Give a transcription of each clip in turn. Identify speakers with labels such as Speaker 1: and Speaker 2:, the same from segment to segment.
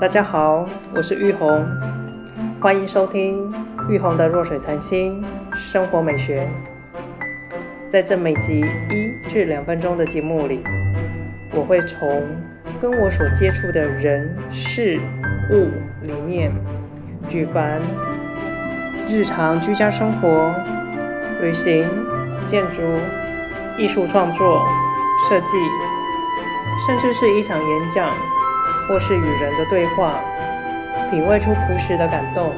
Speaker 1: 大家好，我是玉红，欢迎收听玉红的弱水残星生活美学。在这每集一至两分钟的节目里，我会从跟我所接触的人事物里面，举凡日常居家生活、旅行、建筑、艺术创作、设计，甚至是一场演讲。或是与人的对话，品味出朴实的感动，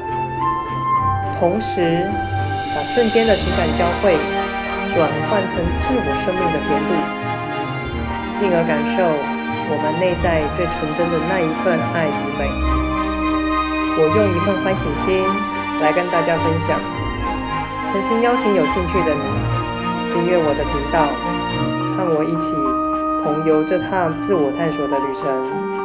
Speaker 1: 同时把瞬间的情感交汇转换成自我生命的甜度，进而感受我们内在最纯真的那一份爱与美。我用一份欢喜心来跟大家分享，诚心邀请有兴趣的你订阅我的频道，和我一起同游这趟自我探索的旅程。